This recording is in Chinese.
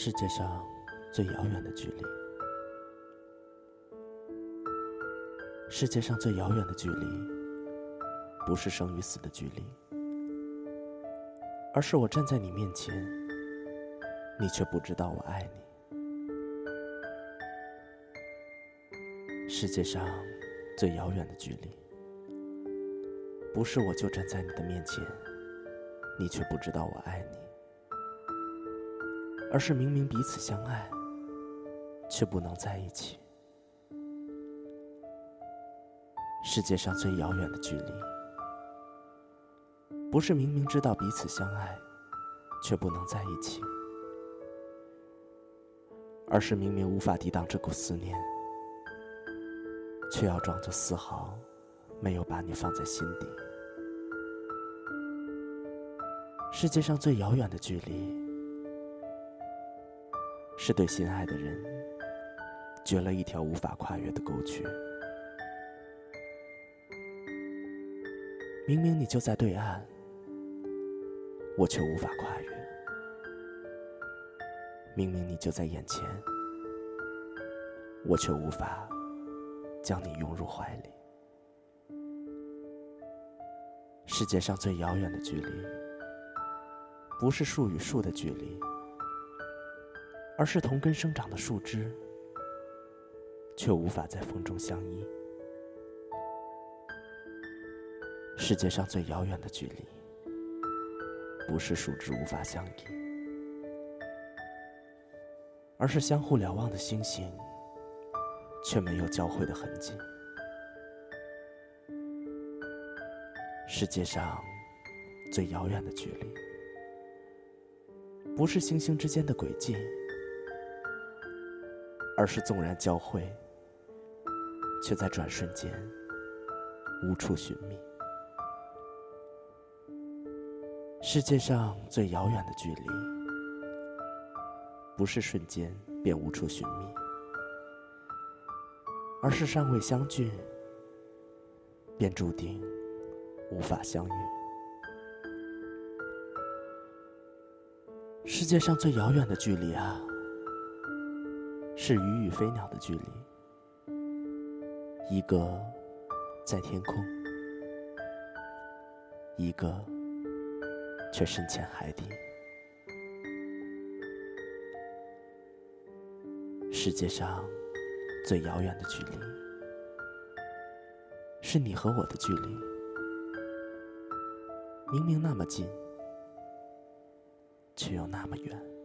世界上最遥远的距离，世界上最遥远的距离，不是生与死的距离，而是我站在你面前，你却不知道我爱你。世界上最遥远的距离，不是我就站在你的面前，你却不知道我爱你。而是明明彼此相爱，却不能在一起。世界上最遥远的距离，不是明明知道彼此相爱，却不能在一起，而是明明无法抵挡这股思念，却要装作丝毫没有把你放在心底。世界上最遥远的距离。是对心爱的人掘了一条无法跨越的沟渠。明明你就在对岸，我却无法跨越；明明你就在眼前，我却无法将你拥入怀里。世界上最遥远的距离，不是树与树的距离。而是同根生长的树枝，却无法在风中相依。世界上最遥远的距离，不是树枝无法相依，而是相互瞭望的星星，却没有交汇的痕迹。世界上最遥远的距离，不是星星之间的轨迹。而是纵然交汇，却在转瞬间无处寻觅。世界上最遥远的距离，不是瞬间便无处寻觅，而是尚未相聚，便注定无法相遇。世界上最遥远的距离啊！是鱼与飞鸟的距离，一个在天空，一个却深潜海底。世界上最遥远的距离，是你和我的距离，明明那么近，却又那么远。